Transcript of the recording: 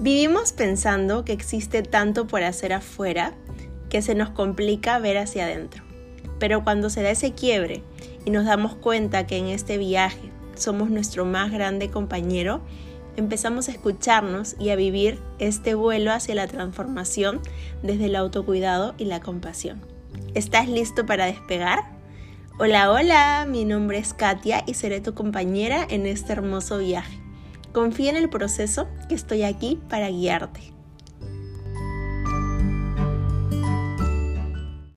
Vivimos pensando que existe tanto por hacer afuera que se nos complica ver hacia adentro. Pero cuando se da ese quiebre y nos damos cuenta que en este viaje somos nuestro más grande compañero, empezamos a escucharnos y a vivir este vuelo hacia la transformación desde el autocuidado y la compasión. ¿Estás listo para despegar? Hola, hola, mi nombre es Katia y seré tu compañera en este hermoso viaje. Confía en el proceso que estoy aquí para guiarte.